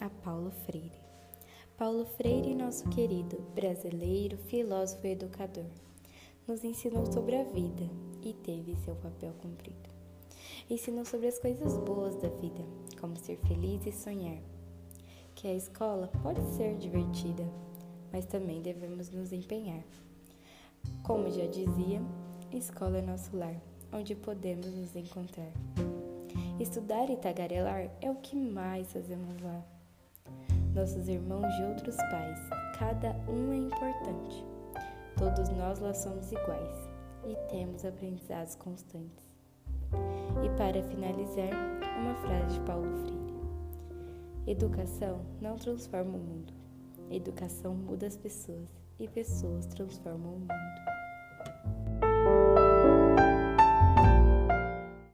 a Paulo Freire. Paulo Freire, nosso querido brasileiro, filósofo e educador, nos ensinou sobre a vida e teve seu papel cumprido. Ensinou sobre as coisas boas da vida, como ser feliz e sonhar. Que a escola pode ser divertida, mas também devemos nos empenhar. Como já dizia, escola é nosso lar, onde podemos nos encontrar. Estudar e tagarelar é o que mais fazemos lá. Nossos irmãos de outros pais, cada um é importante. Todos nós lá somos iguais e temos aprendizados constantes. E para finalizar, uma frase de Paulo Freire: Educação não transforma o mundo, educação muda as pessoas e pessoas transformam o mundo.